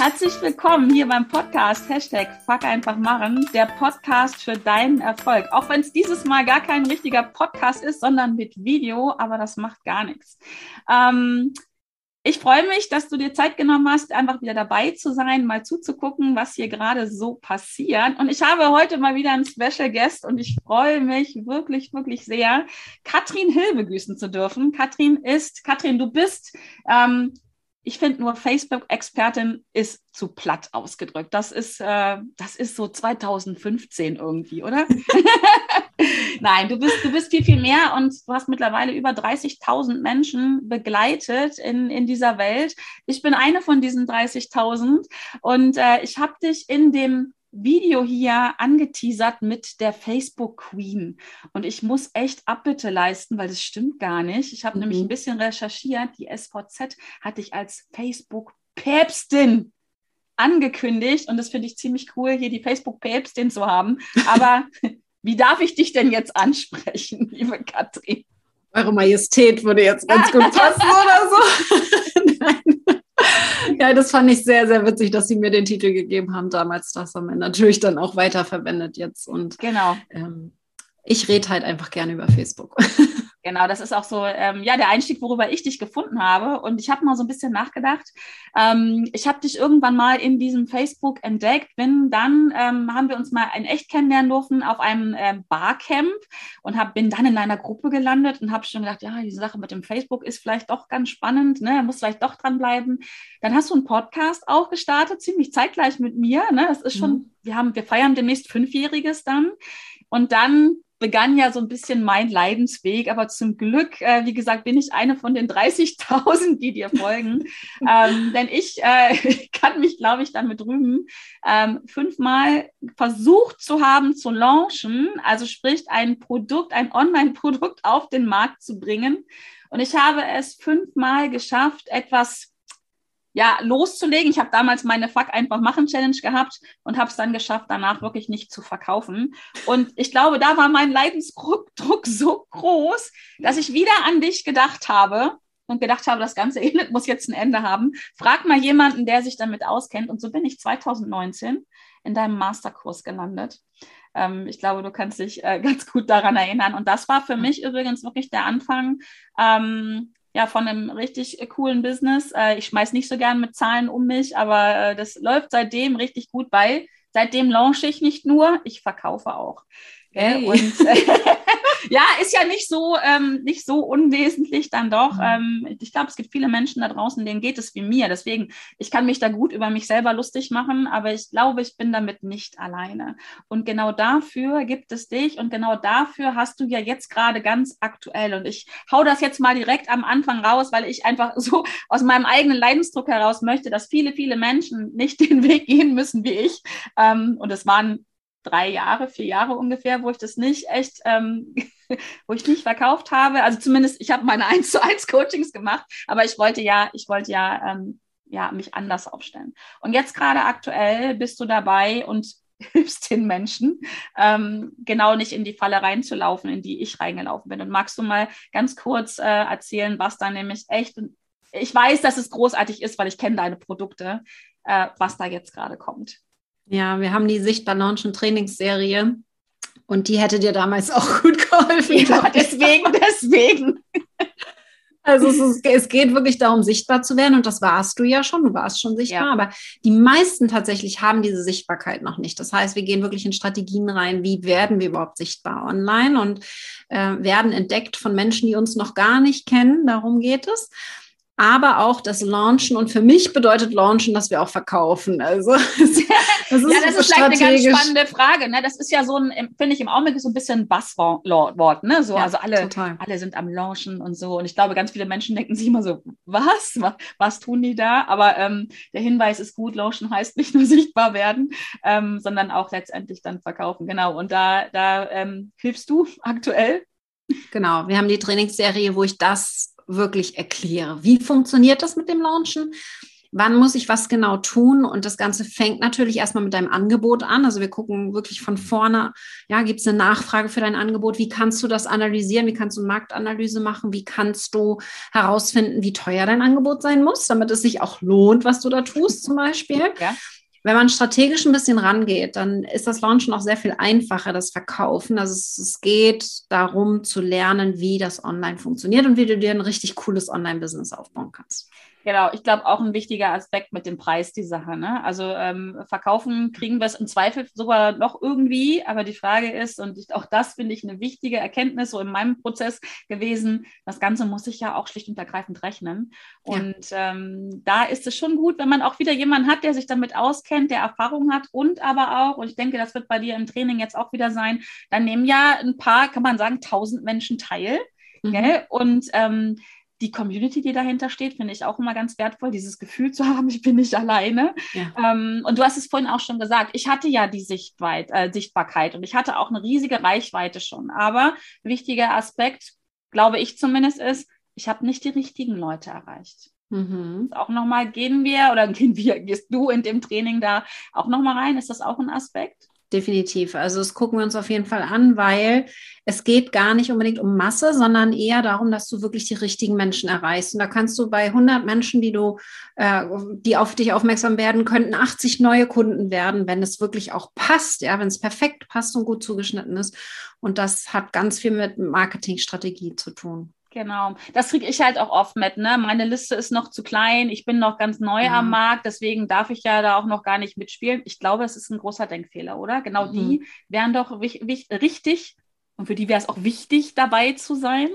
Herzlich willkommen hier beim Podcast Hashtag Fuck einfach machen, der Podcast für deinen Erfolg. Auch wenn es dieses Mal gar kein richtiger Podcast ist, sondern mit Video, aber das macht gar nichts. Ähm, ich freue mich, dass du dir Zeit genommen hast, einfach wieder dabei zu sein, mal zuzugucken, was hier gerade so passiert. Und ich habe heute mal wieder einen Special Guest und ich freue mich wirklich, wirklich sehr, Katrin Hill begrüßen zu dürfen. Katrin ist, Katrin, du bist ähm, ich finde nur Facebook-Expertin ist zu platt ausgedrückt. Das ist, äh, das ist so 2015 irgendwie, oder? Nein, du bist, du bist viel, viel mehr und du hast mittlerweile über 30.000 Menschen begleitet in, in dieser Welt. Ich bin eine von diesen 30.000 und äh, ich habe dich in dem Video hier angeteasert mit der Facebook Queen. Und ich muss echt Abbitte leisten, weil das stimmt gar nicht. Ich habe mhm. nämlich ein bisschen recherchiert. Die SVZ hatte ich als Facebook Päpstin angekündigt. Und das finde ich ziemlich cool, hier die Facebook Päpstin zu haben. Aber wie darf ich dich denn jetzt ansprechen, liebe Katrin? Eure Majestät würde jetzt ganz gut passen oder so. Ja, das fand ich sehr, sehr witzig, dass sie mir den Titel gegeben haben damals. Das haben wir natürlich dann auch weiterverwendet jetzt. Und genau. Ähm, ich rede halt einfach gerne über Facebook. Genau, das ist auch so, ähm, ja, der Einstieg, worüber ich dich gefunden habe. Und ich habe mal so ein bisschen nachgedacht. Ähm, ich habe dich irgendwann mal in diesem Facebook entdeckt. Bin dann, ähm, haben wir uns mal in echt kennenlernen dürfen auf einem ähm, Barcamp und hab, bin dann in einer Gruppe gelandet und habe schon gedacht, ja, diese Sache mit dem Facebook ist vielleicht doch ganz spannend, ne? muss vielleicht doch dranbleiben. Dann hast du einen Podcast auch gestartet, ziemlich zeitgleich mit mir. Ne? Das ist schon, mhm. wir haben, wir feiern demnächst Fünfjähriges dann. Und dann begann ja so ein bisschen mein Leidensweg, aber zum Glück, äh, wie gesagt, bin ich eine von den 30.000, die dir folgen, ähm, denn ich äh, kann mich, glaube ich, damit rühmen, ähm, fünfmal versucht zu haben zu launchen, also sprich ein Produkt, ein Online-Produkt auf den Markt zu bringen. Und ich habe es fünfmal geschafft, etwas ja, loszulegen. Ich habe damals meine Fuck einfach machen Challenge gehabt und habe es dann geschafft, danach wirklich nicht zu verkaufen. Und ich glaube, da war mein Leidensdruck so groß, dass ich wieder an dich gedacht habe und gedacht habe, das ganze Elend muss jetzt ein Ende haben. Frag mal jemanden, der sich damit auskennt. Und so bin ich 2019 in deinem Masterkurs gelandet. Ähm, ich glaube, du kannst dich äh, ganz gut daran erinnern. Und das war für mich übrigens wirklich der Anfang. Ähm, ja, von einem richtig coolen Business. Äh, ich schmeiß nicht so gern mit Zahlen um mich, aber äh, das läuft seitdem richtig gut bei. Seitdem launche ich nicht nur, ich verkaufe auch. Hey. Und ja, ist ja nicht so, ähm, nicht so unwesentlich dann doch. Mhm. Ähm, ich glaube, es gibt viele Menschen da draußen, denen geht es wie mir. Deswegen, ich kann mich da gut über mich selber lustig machen, aber ich glaube, ich bin damit nicht alleine. Und genau dafür gibt es dich und genau dafür hast du ja jetzt gerade ganz aktuell. Und ich hau das jetzt mal direkt am Anfang raus, weil ich einfach so aus meinem eigenen Leidensdruck heraus möchte, dass viele, viele Menschen nicht den Weg gehen müssen wie ich. Ähm, und es waren drei Jahre, vier Jahre ungefähr, wo ich das nicht echt, ähm, wo ich nicht verkauft habe. Also zumindest, ich habe meine 1 zu 1 Coachings gemacht, aber ich wollte ja, ich wollte ja, ähm, ja, mich anders aufstellen. Und jetzt gerade aktuell bist du dabei und hilfst den Menschen, ähm, genau nicht in die Falle reinzulaufen, in die ich reingelaufen bin. Und magst du mal ganz kurz äh, erzählen, was da nämlich echt, ich weiß, dass es großartig ist, weil ich kenne deine Produkte, äh, was da jetzt gerade kommt. Ja, wir haben die Sichtbar Launchen Trainingsserie und die hätte dir damals auch gut geholfen. Ja, deswegen, deswegen. Also es, ist, es, geht wirklich darum, sichtbar zu werden und das warst du ja schon, du warst schon sichtbar, ja. aber die meisten tatsächlich haben diese Sichtbarkeit noch nicht. Das heißt, wir gehen wirklich in Strategien rein, wie werden wir überhaupt sichtbar online und äh, werden entdeckt von Menschen, die uns noch gar nicht kennen, darum geht es aber auch das Launchen. Und für mich bedeutet Launchen, dass wir auch verkaufen. Also das ist, das ist ja, das ist vielleicht eine ganz spannende Frage. Ne? Das ist ja so ein, finde ich im Augenblick so ein bisschen ein Buzzword. Ne? So, ja, also alle, alle sind am Launchen und so. Und ich glaube, ganz viele Menschen denken sich immer so, was? Was, was tun die da? Aber ähm, der Hinweis ist gut, Launchen heißt nicht nur sichtbar werden, ähm, sondern auch letztendlich dann verkaufen. Genau. Und da, da ähm, hilfst du aktuell. Genau, wir haben die Trainingsserie, wo ich das wirklich erkläre. Wie funktioniert das mit dem Launchen? wann muss ich was genau tun? Und das Ganze fängt natürlich erstmal mit deinem Angebot an. Also wir gucken wirklich von vorne, ja, gibt es eine Nachfrage für dein Angebot? Wie kannst du das analysieren? Wie kannst du Marktanalyse machen? Wie kannst du herausfinden, wie teuer dein Angebot sein muss, damit es sich auch lohnt, was du da tust zum Beispiel? Ja. Wenn man strategisch ein bisschen rangeht, dann ist das Launchen auch sehr viel einfacher, das Verkaufen. Also es, es, geht darum zu lernen, wie das online funktioniert und wie du dir ein richtig cooles Online-Business aufbauen kannst. Genau, ich glaube auch ein wichtiger Aspekt mit dem Preis die Sache. Ne? Also ähm, verkaufen kriegen wir es im Zweifel sogar noch irgendwie, aber die Frage ist, und ich, auch das finde ich eine wichtige Erkenntnis so in meinem Prozess gewesen, das Ganze muss ich ja auch schlicht und ergreifend rechnen. Und ja. ähm, da ist es schon gut, wenn man auch wieder jemanden hat, der sich damit auskennt, der Erfahrung hat und aber auch, und ich denke, das wird bei dir im Training jetzt auch wieder sein, dann nehmen ja ein paar, kann man sagen, tausend Menschen teil. Mhm. Und ähm, die Community, die dahinter steht, finde ich auch immer ganz wertvoll, dieses Gefühl zu haben, ich bin nicht alleine. Ja. Ähm, und du hast es vorhin auch schon gesagt, ich hatte ja die Sichtweit, äh, Sichtbarkeit und ich hatte auch eine riesige Reichweite schon. Aber wichtiger Aspekt, glaube ich zumindest, ist, ich habe nicht die richtigen Leute erreicht. Mhm. Auch nochmal, gehen wir oder gehen wir, gehst du in dem Training da auch nochmal rein? Ist das auch ein Aspekt? Definitiv. Also das gucken wir uns auf jeden Fall an, weil es geht gar nicht unbedingt um Masse, sondern eher darum, dass du wirklich die richtigen Menschen erreichst. Und da kannst du bei 100 Menschen, die du, äh, die auf dich aufmerksam werden, könnten 80 neue Kunden werden, wenn es wirklich auch passt, ja, wenn es perfekt passt und gut zugeschnitten ist. Und das hat ganz viel mit Marketingstrategie zu tun. Genau, das kriege ich halt auch oft mit. Ne? Meine Liste ist noch zu klein, ich bin noch ganz neu ja. am Markt, deswegen darf ich ja da auch noch gar nicht mitspielen. Ich glaube, es ist ein großer Denkfehler, oder? Genau mhm. die wären doch richtig und für die wäre es auch wichtig, dabei zu sein.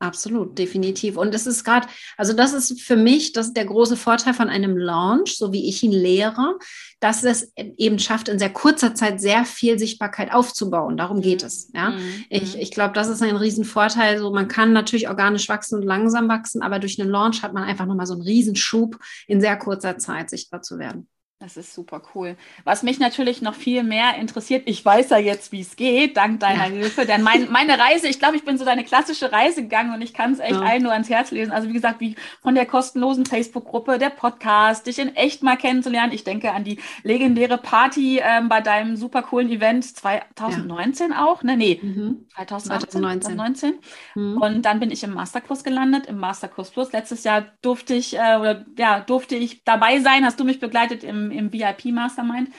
Absolut, definitiv. Und es ist gerade, also das ist für mich, das ist der große Vorteil von einem Launch, so wie ich ihn lehre, dass es eben schafft, in sehr kurzer Zeit sehr viel Sichtbarkeit aufzubauen. Darum geht es. Ja, mhm. ich, ich glaube, das ist ein Riesenvorteil. So, man kann natürlich organisch wachsen und langsam wachsen, aber durch einen Launch hat man einfach nochmal so einen Riesenschub in sehr kurzer Zeit sichtbar zu werden. Das ist super cool. Was mich natürlich noch viel mehr interessiert, ich weiß ja jetzt, wie es geht, dank deiner ja. Hilfe, denn mein, meine Reise, ich glaube, ich bin so deine klassische Reise gegangen und ich kann es echt ja. allen nur ans Herz lesen. Also wie gesagt, wie von der kostenlosen Facebook-Gruppe, der Podcast, dich in echt mal kennenzulernen. Ich denke an die legendäre Party ähm, bei deinem super coolen Event 2019 ja. auch, ne? Nee, mhm. 2018, 2019. 2019. Mhm. Und dann bin ich im Masterkurs gelandet, im Masterkurs Plus. Letztes Jahr durfte ich, äh, oder ja, durfte ich dabei sein, hast du mich begleitet im im, VIP-Mastermind.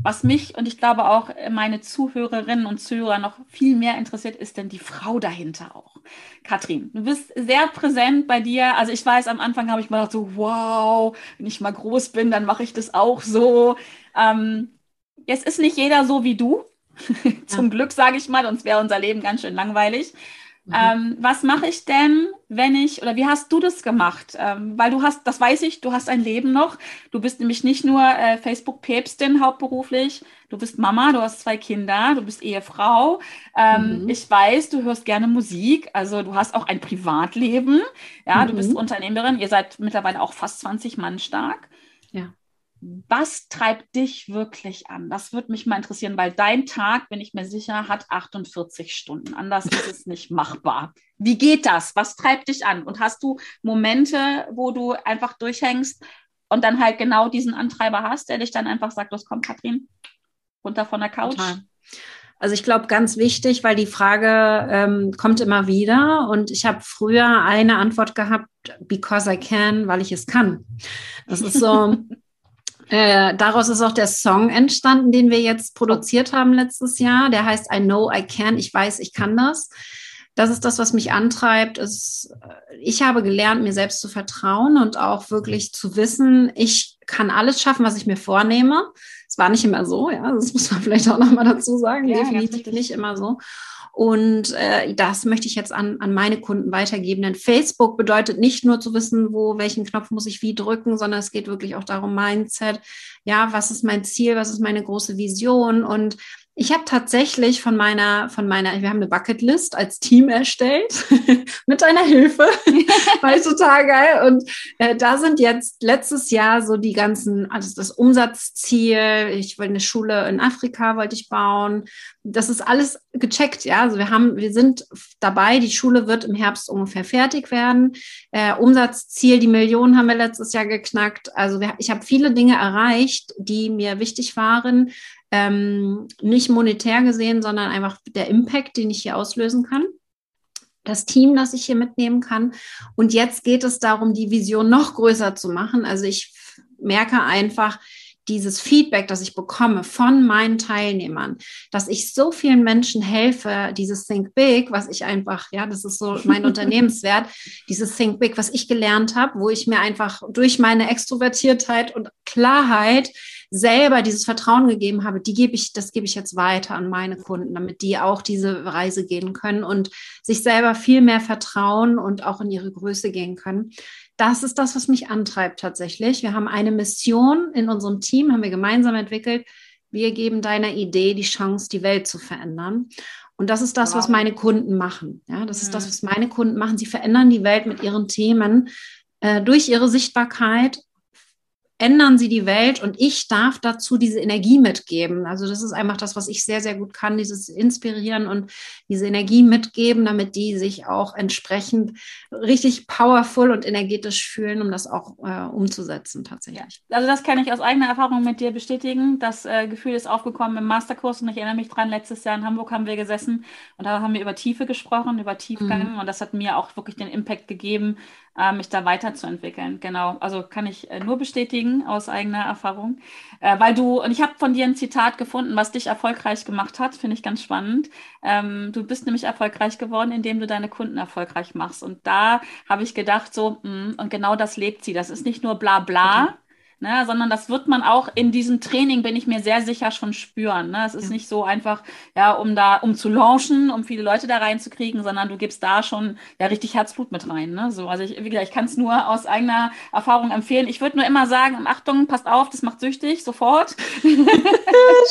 Was mich und ich glaube auch meine Zuhörerinnen und Zuhörer noch viel mehr interessiert, ist denn die Frau dahinter auch. Katrin, du bist sehr präsent bei dir. Also ich weiß, am Anfang habe ich mal gedacht, so, wow, wenn ich mal groß bin, dann mache ich das auch so. Ähm, jetzt ist nicht jeder so wie du. Zum ja. Glück, sage ich mal, sonst wäre unser Leben ganz schön langweilig. Mhm. Ähm, was mache ich denn, wenn ich, oder wie hast du das gemacht? Ähm, weil du hast, das weiß ich, du hast ein Leben noch. Du bist nämlich nicht nur äh, Facebook-Päpstin hauptberuflich, du bist Mama, du hast zwei Kinder, du bist Ehefrau. Ähm, mhm. Ich weiß, du hörst gerne Musik, also du hast auch ein Privatleben. Ja, mhm. du bist mhm. Unternehmerin, ihr seid mittlerweile auch fast 20 Mann stark. Ja was treibt dich wirklich an? Das würde mich mal interessieren, weil dein Tag, bin ich mir sicher, hat 48 Stunden. Anders ist es nicht machbar. Wie geht das? Was treibt dich an? Und hast du Momente, wo du einfach durchhängst und dann halt genau diesen Antreiber hast, der dich dann einfach sagt, los komm, Katrin, runter von der Couch? Total. Also ich glaube, ganz wichtig, weil die Frage ähm, kommt immer wieder und ich habe früher eine Antwort gehabt, because I can, weil ich es kann. Das ist so, Äh, daraus ist auch der Song entstanden, den wir jetzt produziert haben letztes Jahr. Der heißt I Know I Can. Ich weiß, ich kann das. Das ist das, was mich antreibt. Ist, äh, ich habe gelernt, mir selbst zu vertrauen und auch wirklich zu wissen, ich kann alles schaffen, was ich mir vornehme. Es war nicht immer so, ja, das muss man vielleicht auch nochmal dazu sagen. Ja, Definitiv nicht immer so. Und äh, das möchte ich jetzt an, an meine Kunden weitergeben. Denn Facebook bedeutet nicht nur zu wissen, wo, welchen Knopf muss ich wie drücken, sondern es geht wirklich auch darum, Mindset. Ja, was ist mein Ziel? Was ist meine große Vision? Und Ich habe tatsächlich von meiner, von meiner, wir haben eine Bucketlist als Team erstellt, mit deiner Hilfe. War ich total geil. Und äh, da sind jetzt letztes Jahr so die ganzen, also das Umsatzziel, ich will eine Schule in Afrika, wollte ich bauen. Das ist alles gecheckt, ja. Also wir haben, wir sind dabei, die Schule wird im Herbst ungefähr fertig werden. Äh, Umsatzziel, die Millionen haben wir letztes Jahr geknackt. Also wir, ich habe viele Dinge erreicht, die mir wichtig waren ähm, nicht monetär gesehen, sondern einfach der Impact, den ich hier auslösen kann. Das Team, das ich hier mitnehmen kann. Und jetzt geht es darum, die Vision noch größer zu machen. Also ich merke einfach, dieses Feedback, das ich bekomme von meinen Teilnehmern, dass ich so vielen Menschen helfe, dieses Think Big, was ich einfach, ja, das ist so mein Unternehmenswert, dieses Think Big, was ich gelernt habe, wo ich mir einfach durch meine Extrovertiertheit und Klarheit selber dieses Vertrauen gegeben habe, die gebe ich, das gebe ich jetzt weiter an meine Kunden, damit die auch diese Reise gehen können und sich selber viel mehr vertrauen und auch in ihre Größe gehen können. Das ist das, was mich antreibt tatsächlich. Wir haben eine Mission in unserem Team, haben wir gemeinsam entwickelt. Wir geben deiner Idee die Chance, die Welt zu verändern. Und das ist das, wow. was meine Kunden machen. Ja, das ist das, mhm. was meine Kunden machen. Sie verändern die Welt mit ihren Themen äh, durch ihre Sichtbarkeit ändern sie die Welt und ich darf dazu diese Energie mitgeben. Also das ist einfach das, was ich sehr, sehr gut kann, dieses Inspirieren und diese Energie mitgeben, damit die sich auch entsprechend richtig powerful und energetisch fühlen, um das auch äh, umzusetzen tatsächlich. Ja. Also das kann ich aus eigener Erfahrung mit dir bestätigen. Das äh, Gefühl ist aufgekommen im Masterkurs und ich erinnere mich dran, letztes Jahr in Hamburg haben wir gesessen und da haben wir über Tiefe gesprochen, über Tiefgang mhm. und das hat mir auch wirklich den Impact gegeben, äh, mich da weiterzuentwickeln. Genau, also kann ich äh, nur bestätigen aus eigener Erfahrung. Äh, weil du, und ich habe von dir ein Zitat gefunden, was dich erfolgreich gemacht hat, finde ich ganz spannend. Ähm, du bist nämlich erfolgreich geworden, indem du deine Kunden erfolgreich machst. Und da habe ich gedacht, so, mh, mm, und genau das lebt sie. Das ist nicht nur bla bla. Okay ne, sondern das wird man auch in diesem Training, bin ich mir sehr sicher, schon spüren. Ne? Es ist ja. nicht so einfach, ja, um da, um zu launchen, um viele Leute da reinzukriegen, sondern du gibst da schon ja richtig Herzblut mit rein. Ne? So, also ich, wie gesagt, ich kann es nur aus eigener Erfahrung empfehlen. Ich würde nur immer sagen, Achtung, passt auf, das macht süchtig, sofort.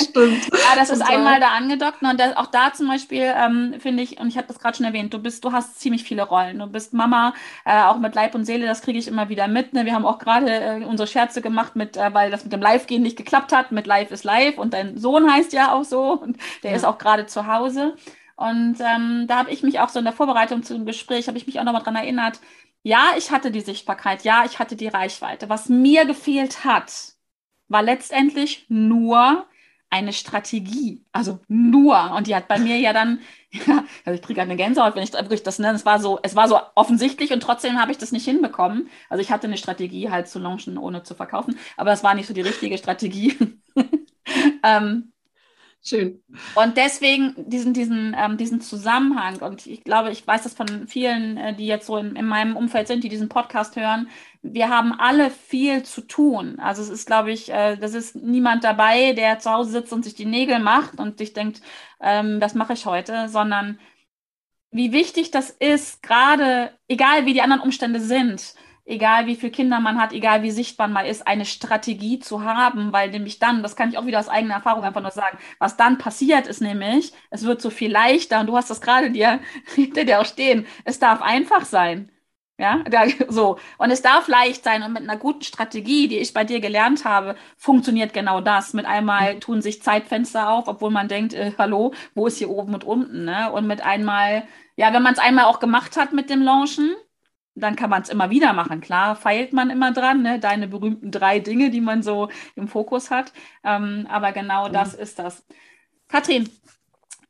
Stimmt. ja, das ist einmal da angedockt. Ne? Und das, auch da zum Beispiel ähm, finde ich, und ich habe das gerade schon erwähnt, du bist, du hast ziemlich viele Rollen. Du bist Mama, äh, auch mit Leib und Seele, das kriege ich immer wieder mit. Ne? Wir haben auch gerade äh, unsere Scherze gemacht gemacht, mit, äh, weil das mit dem Live-Gehen nicht geklappt hat. Mit Live ist Live und dein Sohn heißt ja auch so und der ja. ist auch gerade zu Hause. Und ähm, da habe ich mich auch so in der Vorbereitung zu dem Gespräch, habe ich mich auch nochmal dran erinnert, ja, ich hatte die Sichtbarkeit, ja, ich hatte die Reichweite. Was mir gefehlt hat, war letztendlich nur eine Strategie. Also nur. Und die hat bei mir ja dann, ja, also ich kriege eine Gänsehaut, wenn ich wirklich das nenne. Es war so, es war so offensichtlich und trotzdem habe ich das nicht hinbekommen. Also ich hatte eine Strategie halt zu launchen, ohne zu verkaufen, aber das war nicht so die richtige Strategie. ähm, Schön. Und deswegen diesen, diesen, ähm, diesen Zusammenhang, und ich glaube, ich weiß das von vielen, äh, die jetzt so in, in meinem Umfeld sind, die diesen Podcast hören, wir haben alle viel zu tun. Also es ist, glaube ich, äh, das ist niemand dabei, der zu Hause sitzt und sich die Nägel macht und sich denkt, ähm, das mache ich heute, sondern wie wichtig das ist, gerade egal wie die anderen Umstände sind, egal wie viele Kinder man hat, egal wie sichtbar man ist, eine Strategie zu haben, weil nämlich dann, das kann ich auch wieder aus eigener Erfahrung einfach nur sagen, was dann passiert ist nämlich, es wird so viel leichter und du hast das gerade dir hinter dir auch stehen, es darf einfach sein. Ja, da, so. Und es darf leicht sein und mit einer guten Strategie, die ich bei dir gelernt habe, funktioniert genau das. Mit einmal mhm. tun sich Zeitfenster auf, obwohl man denkt, äh, hallo, wo ist hier oben und unten, ne? Und mit einmal, ja, wenn man es einmal auch gemacht hat mit dem Launchen, dann kann man es immer wieder machen. Klar, feilt man immer dran, ne? deine berühmten drei Dinge, die man so im Fokus hat. Ähm, aber genau mhm. das ist das. Katrin,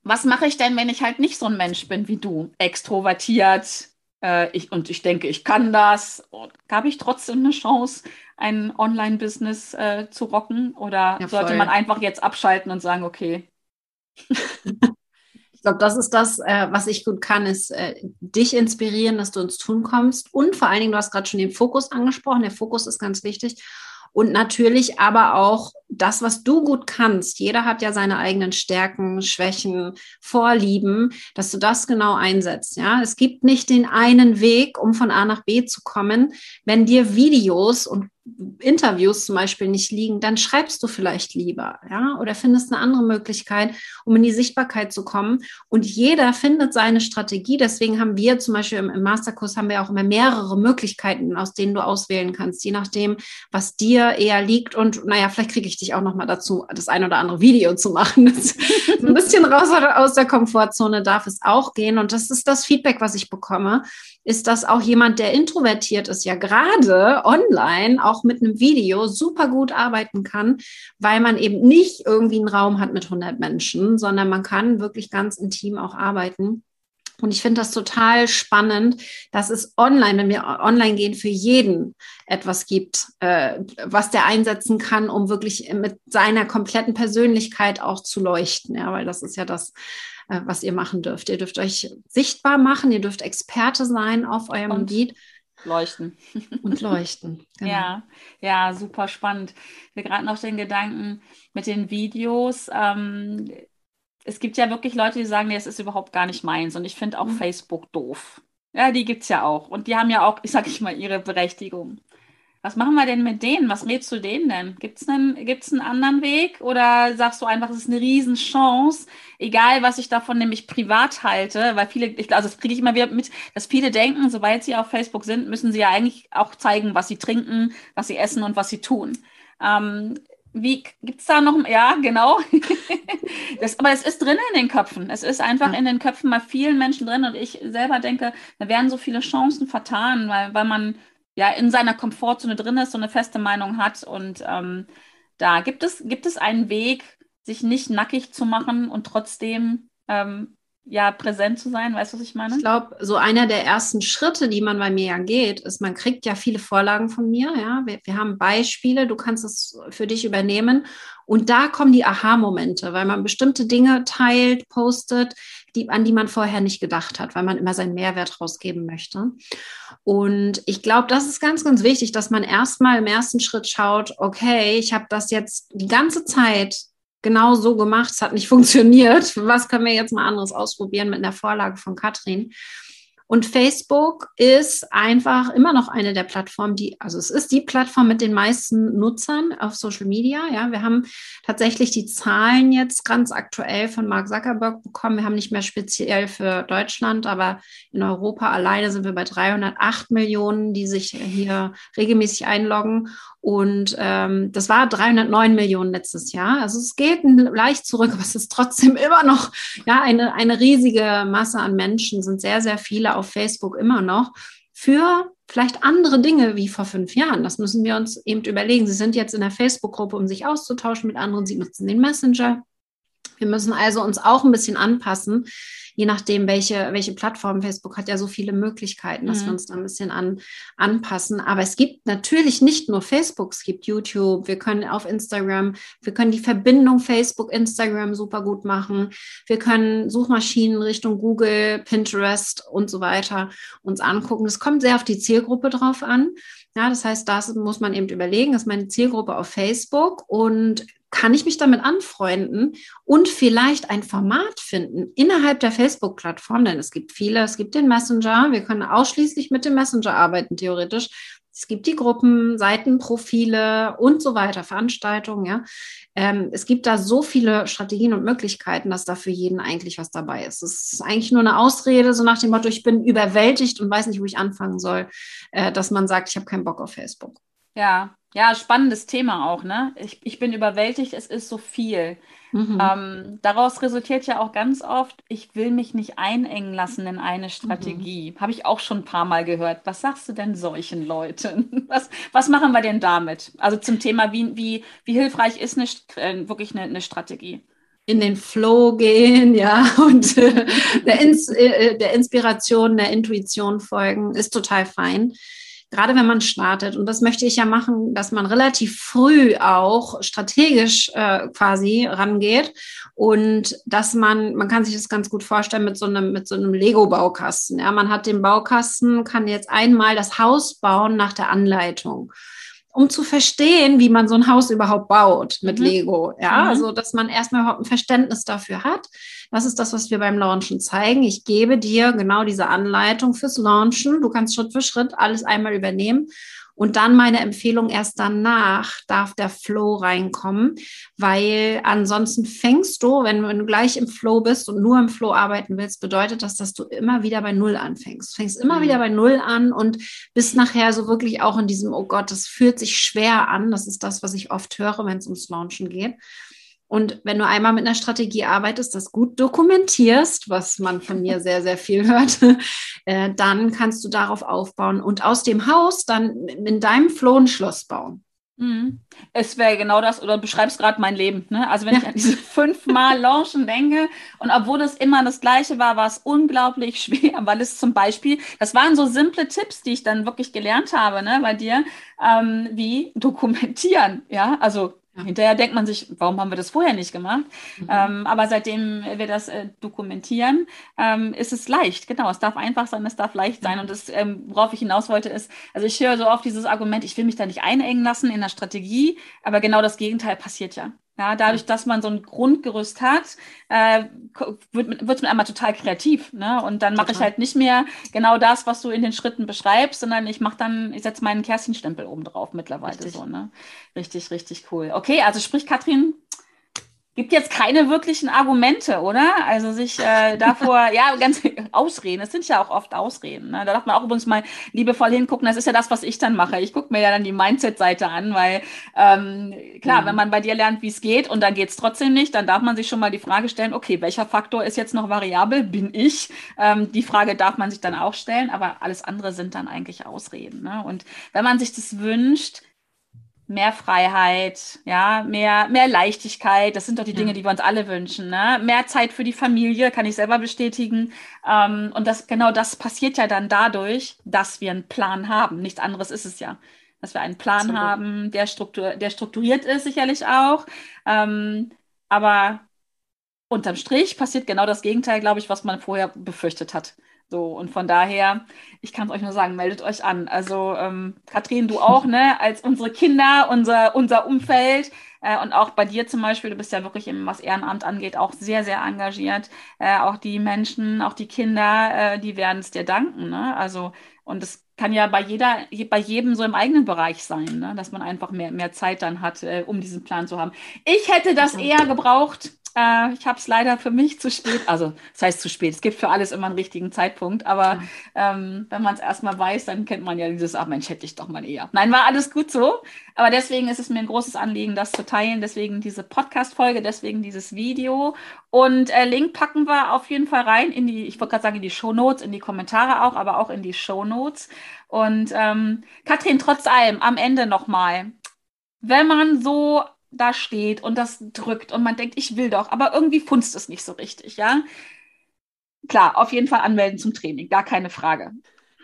was mache ich denn, wenn ich halt nicht so ein Mensch bin wie du? Extrovertiert, äh, ich, und ich denke, ich kann das. Habe ich trotzdem eine Chance, ein Online-Business äh, zu rocken? Oder ja, sollte man einfach jetzt abschalten und sagen, okay? Ich glaube, das ist das, äh, was ich gut kann, ist äh, dich inspirieren, dass du ins Tun kommst. Und vor allen Dingen, du hast gerade schon den Fokus angesprochen. Der Fokus ist ganz wichtig. Und natürlich aber auch das, was du gut kannst. Jeder hat ja seine eigenen Stärken, Schwächen, Vorlieben, dass du das genau einsetzt. Ja, es gibt nicht den einen Weg, um von A nach B zu kommen. Wenn dir Videos und Interviews zum Beispiel nicht liegen, dann schreibst du vielleicht lieber, ja, oder findest eine andere Möglichkeit, um in die Sichtbarkeit zu kommen. Und jeder findet seine Strategie. Deswegen haben wir zum Beispiel im, im Masterkurs haben wir auch immer mehrere Möglichkeiten, aus denen du auswählen kannst, je nachdem, was dir eher liegt. Und naja, vielleicht kriege ich dich auch noch mal dazu, das ein oder andere Video zu machen. ein bisschen raus aus der Komfortzone darf es auch gehen. Und das ist das Feedback, was ich bekomme ist, dass auch jemand, der introvertiert ist, ja gerade online auch mit einem Video super gut arbeiten kann, weil man eben nicht irgendwie einen Raum hat mit 100 Menschen, sondern man kann wirklich ganz intim auch arbeiten. Und ich finde das total spannend, dass es online, wenn wir online gehen, für jeden etwas gibt, äh, was der einsetzen kann, um wirklich mit seiner kompletten Persönlichkeit auch zu leuchten. Ja, weil das ist ja das, äh, was ihr machen dürft. Ihr dürft euch sichtbar machen, ihr dürft Experte sein auf eurem und Gebiet. Leuchten. Und leuchten. Genau. Ja, ja, super spannend. Wir gerade noch den Gedanken mit den Videos. Ähm, es gibt ja wirklich Leute, die sagen, nee, es ist überhaupt gar nicht meins. Und ich finde auch mhm. Facebook doof. Ja, die gibt es ja auch. Und die haben ja auch, ich sage ich mal, ihre Berechtigung. Was machen wir denn mit denen? Was rätst du denen denn? Gibt es einen, gibt's einen anderen Weg? Oder sagst du einfach, es ist eine Riesenchance, egal was ich davon nämlich privat halte, weil viele, ich, also das kriege ich immer wieder mit, dass viele denken, sobald sie auf Facebook sind, müssen sie ja eigentlich auch zeigen, was sie trinken, was sie essen und was sie tun. Ähm, wie gibt es da noch? Ja, genau. das, aber es ist drin in den Köpfen. Es ist einfach ja. in den Köpfen bei vielen Menschen drin. Und ich selber denke, da werden so viele Chancen vertan, weil, weil man ja in seiner Komfortzone drin ist, so eine feste Meinung hat. Und ähm, da gibt es, gibt es einen Weg, sich nicht nackig zu machen und trotzdem ähm, ja präsent zu sein. Weißt du, was ich meine? Ich glaube, so einer der ersten Schritte, die man bei mir ja geht, ist, man kriegt ja viele Vorlagen von mir. Ja, wir, wir haben Beispiele, du kannst es für dich übernehmen. Und da kommen die Aha-Momente, weil man bestimmte Dinge teilt, postet, die, an die man vorher nicht gedacht hat, weil man immer seinen Mehrwert rausgeben möchte. Und ich glaube, das ist ganz, ganz wichtig, dass man erstmal im ersten Schritt schaut, okay, ich habe das jetzt die ganze Zeit genau so gemacht, es hat nicht funktioniert. Was können wir jetzt mal anderes ausprobieren mit einer Vorlage von Katrin? Und Facebook ist einfach immer noch eine der Plattformen, die, also es ist die Plattform mit den meisten Nutzern auf Social Media. Ja, wir haben tatsächlich die Zahlen jetzt ganz aktuell von Mark Zuckerberg bekommen. Wir haben nicht mehr speziell für Deutschland, aber in Europa alleine sind wir bei 308 Millionen, die sich hier regelmäßig einloggen. Und ähm, das war 309 Millionen letztes Jahr. Also es geht leicht zurück, aber es ist trotzdem immer noch ja, eine, eine riesige Masse an Menschen, sind sehr, sehr viele auf Facebook immer noch für vielleicht andere Dinge wie vor fünf Jahren. Das müssen wir uns eben überlegen. Sie sind jetzt in der Facebook-Gruppe, um sich auszutauschen mit anderen. Sie nutzen den Messenger. Wir müssen also uns auch ein bisschen anpassen, je nachdem, welche, welche Plattform. Facebook hat ja so viele Möglichkeiten, dass mhm. wir uns da ein bisschen an, anpassen. Aber es gibt natürlich nicht nur Facebook, es gibt YouTube, wir können auf Instagram, wir können die Verbindung Facebook, Instagram super gut machen. Wir können Suchmaschinen Richtung Google, Pinterest und so weiter uns angucken. Es kommt sehr auf die Zielgruppe drauf an. Ja, das heißt, das muss man eben überlegen, das ist meine Zielgruppe auf Facebook und kann ich mich damit anfreunden und vielleicht ein Format finden innerhalb der Facebook-Plattform, denn es gibt viele, es gibt den Messenger, wir können ausschließlich mit dem Messenger arbeiten, theoretisch. Es gibt die Gruppen, Seitenprofile und so weiter, Veranstaltungen, ja. Ähm, es gibt da so viele Strategien und Möglichkeiten, dass da für jeden eigentlich was dabei ist. Es ist eigentlich nur eine Ausrede, so nach dem Motto, ich bin überwältigt und weiß nicht, wo ich anfangen soll, äh, dass man sagt, ich habe keinen Bock auf Facebook. Ja, ja, spannendes Thema auch, ne? Ich, ich bin überwältigt, es ist so viel. Mhm. Ähm, daraus resultiert ja auch ganz oft, ich will mich nicht einengen lassen in eine Strategie. Mhm. Habe ich auch schon ein paar Mal gehört. Was sagst du denn solchen Leuten? Was, was machen wir denn damit? Also zum Thema, wie, wie, wie hilfreich ist eine, äh, wirklich eine, eine Strategie? in den Flow gehen, ja, und äh, der, Ins äh, der Inspiration, der Intuition folgen, ist total fein gerade wenn man startet, und das möchte ich ja machen, dass man relativ früh auch strategisch äh, quasi rangeht und dass man, man kann sich das ganz gut vorstellen mit so einem, mit so einem Lego-Baukasten. Ja, man hat den Baukasten, kann jetzt einmal das Haus bauen nach der Anleitung um zu verstehen, wie man so ein Haus überhaupt baut mit mhm. Lego. Ja, mhm. also dass man erstmal überhaupt ein Verständnis dafür hat. Das ist das, was wir beim Launchen zeigen. Ich gebe dir genau diese Anleitung fürs Launchen. Du kannst Schritt für Schritt alles einmal übernehmen. Und dann meine Empfehlung, erst danach darf der Flow reinkommen, weil ansonsten fängst du, wenn, du gleich im Flow bist und nur im Flow arbeiten willst, bedeutet das, dass du immer wieder bei Null anfängst. Du fängst immer mhm. wieder bei Null an und bist nachher so wirklich auch in diesem, oh Gott, das fühlt sich schwer an. Das ist das, was ich oft höre, wenn es ums Launchen geht. Und wenn du einmal mit einer Strategie arbeitest, das gut dokumentierst, was man von mir sehr, sehr viel hört, äh, dann kannst du darauf aufbauen und aus dem Haus dann in deinem Floh ein Schloss bauen. Mhm. Es wäre genau das, oder du beschreibst gerade mein Leben. Ne? Also wenn ja. ich an diese fünfmal Launchen denke und obwohl es immer das Gleiche war, war es unglaublich schwer, weil es zum Beispiel, das waren so simple Tipps, die ich dann wirklich gelernt habe ne, bei dir, ähm, wie dokumentieren. Ja, also Hinterher denkt man sich, warum haben wir das vorher nicht gemacht? Mhm. Ähm, aber seitdem wir das äh, dokumentieren, ähm, ist es leicht. Genau, es darf einfach sein, es darf leicht sein. Mhm. Und das, ähm, worauf ich hinaus wollte, ist, also ich höre so oft dieses Argument, ich will mich da nicht einengen lassen in der Strategie, aber genau das Gegenteil passiert ja. Ja, dadurch, dass man so ein Grundgerüst hat, äh, wird es mit einmal total kreativ. Ne? Und dann mache ich halt nicht mehr genau das, was du in den Schritten beschreibst, sondern ich mache dann, ich setze meinen Kerstin-Stempel oben drauf mittlerweile richtig. so. Ne? Richtig, richtig cool. Okay, also sprich, Katrin, gibt jetzt keine wirklichen Argumente, oder? Also sich äh, davor, ja, ganz Ausreden, es sind ja auch oft Ausreden. Ne? Da darf man auch übrigens mal liebevoll hingucken, das ist ja das, was ich dann mache. Ich gucke mir ja dann die Mindset-Seite an, weil ähm, klar, mhm. wenn man bei dir lernt, wie es geht und dann geht es trotzdem nicht, dann darf man sich schon mal die Frage stellen, okay, welcher Faktor ist jetzt noch variabel? Bin ich? Ähm, die Frage darf man sich dann auch stellen, aber alles andere sind dann eigentlich Ausreden. Ne? Und wenn man sich das wünscht, mehr Freiheit, ja, mehr, mehr Leichtigkeit. Das sind doch die. Dinge, die wir uns alle wünschen. Ne? Mehr Zeit für die Familie, kann ich selber bestätigen. Ähm, und das, genau das passiert ja dann dadurch, dass wir einen Plan haben. Nichts anderes ist es ja. Dass wir einen Plan Absolut. haben, der, struktur der strukturiert ist, sicherlich auch. Ähm, aber unterm Strich passiert genau das Gegenteil, glaube ich, was man vorher befürchtet hat. So, und von daher, ich kann es euch nur sagen, meldet euch an. Also, ähm, Katrin, du auch, ne, als unsere Kinder, unser, unser Umfeld äh, und auch bei dir zum Beispiel, du bist ja wirklich, eben, was Ehrenamt angeht, auch sehr, sehr engagiert. Äh, auch die Menschen, auch die Kinder, äh, die werden es dir danken, ne? Also, und es kann ja bei jeder, bei jedem so im eigenen Bereich sein, ne? dass man einfach mehr, mehr Zeit dann hat, äh, um diesen Plan zu haben. Ich hätte das eher gebraucht, äh, ich habe es leider für mich zu spät, also das heißt zu spät, es gibt für alles immer einen richtigen Zeitpunkt, aber ähm, wenn man es erstmal weiß, dann kennt man ja dieses, ach Mensch, hätte ich doch mal eher. Nein, war alles gut so, aber deswegen ist es mir ein großes Anliegen, das zu teilen, deswegen diese Podcast-Folge, deswegen dieses Video und äh, Link packen wir auf jeden Fall rein in die, ich wollte gerade sagen, in die Show Notes, in die Kommentare auch, aber auch in die Show Notes. Und ähm, Katrin, trotz allem, am Ende nochmal, wenn man so da steht und das drückt und man denkt, ich will doch, aber irgendwie funzt es nicht so richtig, ja? Klar, auf jeden Fall anmelden zum Training, gar keine Frage.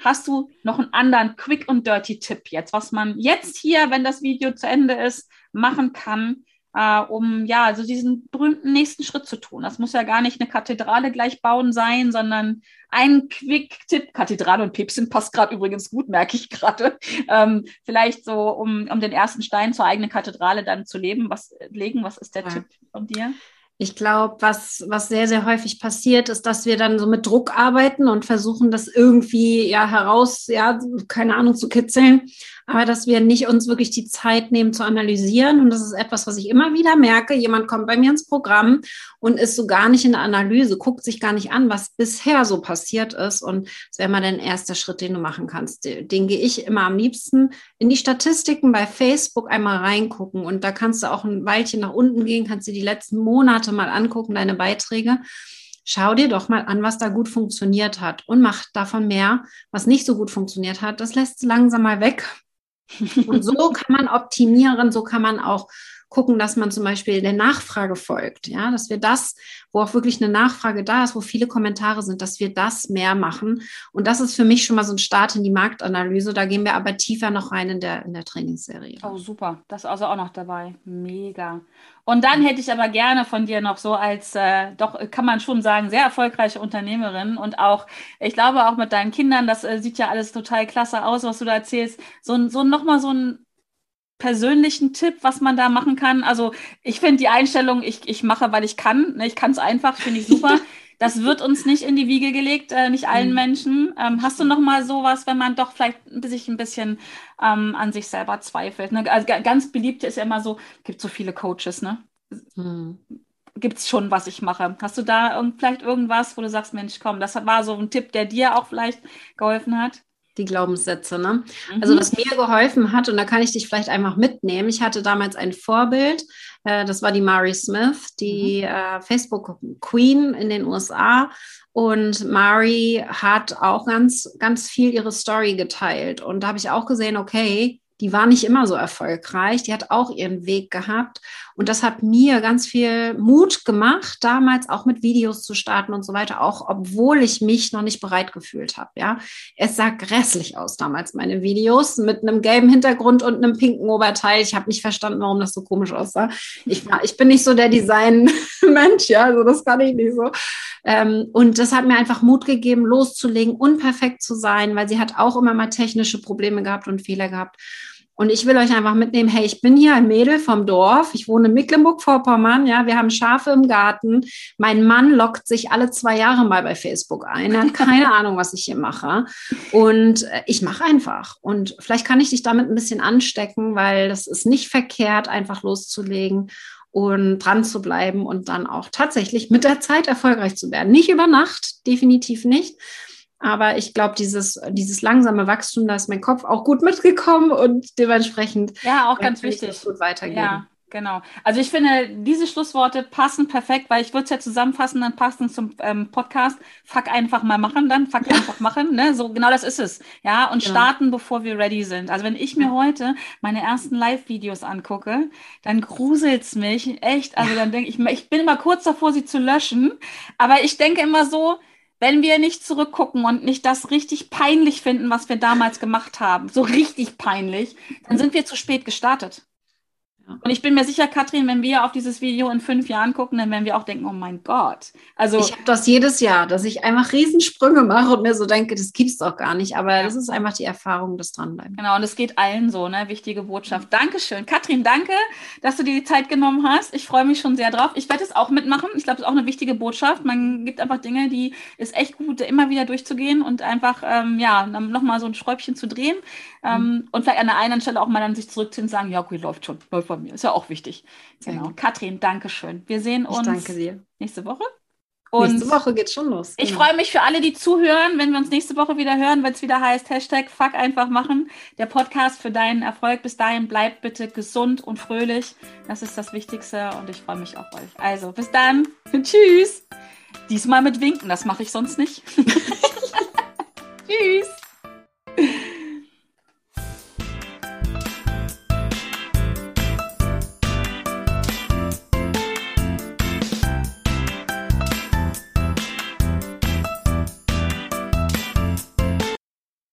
Hast du noch einen anderen Quick und Dirty Tipp jetzt, was man jetzt hier, wenn das Video zu Ende ist, machen kann, äh, um ja, also diesen berühmten nächsten Schritt zu tun. Das muss ja gar nicht eine Kathedrale gleich bauen sein, sondern ein Quick-Tipp. Kathedrale und Päpstin passt gerade übrigens gut, merke ich gerade. Ähm, vielleicht so, um, um den ersten Stein zur eigenen Kathedrale dann zu leben, was legen. Was ist der ja. Tipp von dir? Ich glaube, was, was sehr, sehr häufig passiert, ist, dass wir dann so mit Druck arbeiten und versuchen, das irgendwie ja heraus, ja, keine Ahnung, zu kitzeln aber dass wir nicht uns wirklich die Zeit nehmen zu analysieren. Und das ist etwas, was ich immer wieder merke. Jemand kommt bei mir ins Programm und ist so gar nicht in der Analyse, guckt sich gar nicht an, was bisher so passiert ist. Und das wäre mal dein erster Schritt, den du machen kannst. Den gehe ich immer am liebsten in die Statistiken bei Facebook einmal reingucken. Und da kannst du auch ein Weilchen nach unten gehen, kannst dir die letzten Monate mal angucken, deine Beiträge schau dir doch mal an, was da gut funktioniert hat und mach davon mehr, was nicht so gut funktioniert hat. Das lässt langsam mal weg und so kann man optimieren, so kann man auch gucken, dass man zum Beispiel der Nachfrage folgt. Ja, dass wir das, wo auch wirklich eine Nachfrage da ist, wo viele Kommentare sind, dass wir das mehr machen. Und das ist für mich schon mal so ein Start in die Marktanalyse. Da gehen wir aber tiefer noch rein in der, in der Trainingsserie. Oh, super. Das ist also auch noch dabei. Mega. Und dann hätte ich aber gerne von dir noch so als, äh, doch kann man schon sagen, sehr erfolgreiche Unternehmerin und auch, ich glaube auch mit deinen Kindern, das äh, sieht ja alles total klasse aus, was du da erzählst, so, so nochmal so ein persönlichen Tipp, was man da machen kann? Also ich finde die Einstellung, ich, ich mache, weil ich kann, ne, ich kann es einfach, finde ich super. Das wird uns nicht in die Wiege gelegt, äh, nicht allen mhm. Menschen. Ähm, hast du noch mal sowas, wenn man doch vielleicht sich ein bisschen ähm, an sich selber zweifelt? Ne? Also ganz beliebt ist ja immer so, gibt so viele Coaches, ne? Mhm. Gibt es schon, was ich mache? Hast du da irgend, vielleicht irgendwas, wo du sagst, Mensch, komm, das war so ein Tipp, der dir auch vielleicht geholfen hat? Die Glaubenssätze. Ne? Mhm. Also was mir geholfen hat, und da kann ich dich vielleicht einfach mitnehmen, ich hatte damals ein Vorbild, äh, das war die Mari Smith, die mhm. äh, Facebook Queen in den USA. Und Mari hat auch ganz, ganz viel ihre Story geteilt. Und da habe ich auch gesehen, okay, die war nicht immer so erfolgreich, die hat auch ihren Weg gehabt. Und das hat mir ganz viel Mut gemacht, damals auch mit Videos zu starten und so weiter, auch obwohl ich mich noch nicht bereit gefühlt habe. Ja, es sah grässlich aus damals, meine Videos mit einem gelben Hintergrund und einem pinken Oberteil. Ich habe nicht verstanden, warum das so komisch aussah. Ich, ich bin nicht so der Design-Mensch, ja, also das kann ich nicht so. Ähm, und das hat mir einfach Mut gegeben, loszulegen, unperfekt zu sein, weil sie hat auch immer mal technische Probleme gehabt und Fehler gehabt. Und ich will euch einfach mitnehmen, hey, ich bin hier ein Mädel vom Dorf, ich wohne in Mecklenburg-Vorpommern, ja, wir haben Schafe im Garten. Mein Mann lockt sich alle zwei Jahre mal bei Facebook ein, er hat keine Ahnung, was ich hier mache. Und äh, ich mache einfach. Und vielleicht kann ich dich damit ein bisschen anstecken, weil das ist nicht verkehrt, einfach loszulegen und dran zu bleiben und dann auch tatsächlich mit der Zeit erfolgreich zu werden. Nicht über Nacht, definitiv nicht. Aber ich glaube, dieses, dieses langsame Wachstum, da ist mein Kopf auch gut mitgekommen und dementsprechend. Ja, auch ganz wichtig. Gut weitergehen. Ja, genau. Also ich finde, diese Schlussworte passen perfekt, weil ich würde es ja zusammenfassen, dann passen zum ähm, Podcast. Fuck einfach mal machen dann, fuck ja. einfach machen. Ne? So genau das ist es. Ja, und genau. starten, bevor wir ready sind. Also wenn ich mir heute meine ersten Live-Videos angucke, dann gruselt's mich echt. Also ja. dann denke ich, ich bin immer kurz davor, sie zu löschen. Aber ich denke immer so, wenn wir nicht zurückgucken und nicht das richtig peinlich finden, was wir damals gemacht haben, so richtig peinlich, dann sind wir zu spät gestartet. Und ich bin mir sicher, Katrin, wenn wir auf dieses Video in fünf Jahren gucken, dann werden wir auch denken, oh mein Gott. Also ich habe das jedes Jahr, dass ich einfach Riesensprünge mache und mir so denke, das gibt's doch gar nicht. Aber ja. das ist einfach die Erfahrung des Dranbleiben. Genau, und es geht allen so, ne? Wichtige Botschaft. Dankeschön. Katrin, danke, dass du dir die Zeit genommen hast. Ich freue mich schon sehr drauf. Ich werde es auch mitmachen. Ich glaube, es ist auch eine wichtige Botschaft. Man gibt einfach Dinge, die ist echt gut, immer wieder durchzugehen und einfach, ähm, ja, nochmal so ein Schräubchen zu drehen. Ähm, mhm. Und vielleicht an der einen Stelle auch mal dann sich zurückziehen und sagen, ja, okay, läuft schon, läuft bei mir. Ist ja auch wichtig. Genau. Katrin, danke schön. Wir sehen uns nächste Woche. Und nächste Woche geht's schon los. Ich genau. freue mich für alle, die zuhören, wenn wir uns nächste Woche wieder hören, wenn es wieder heißt, Hashtag Fuck einfach machen. Der Podcast für deinen Erfolg. Bis dahin bleibt bitte gesund und fröhlich. Das ist das Wichtigste und ich freue mich auf euch. Also bis dann. Tschüss. Diesmal mit Winken, das mache ich sonst nicht. Tschüss.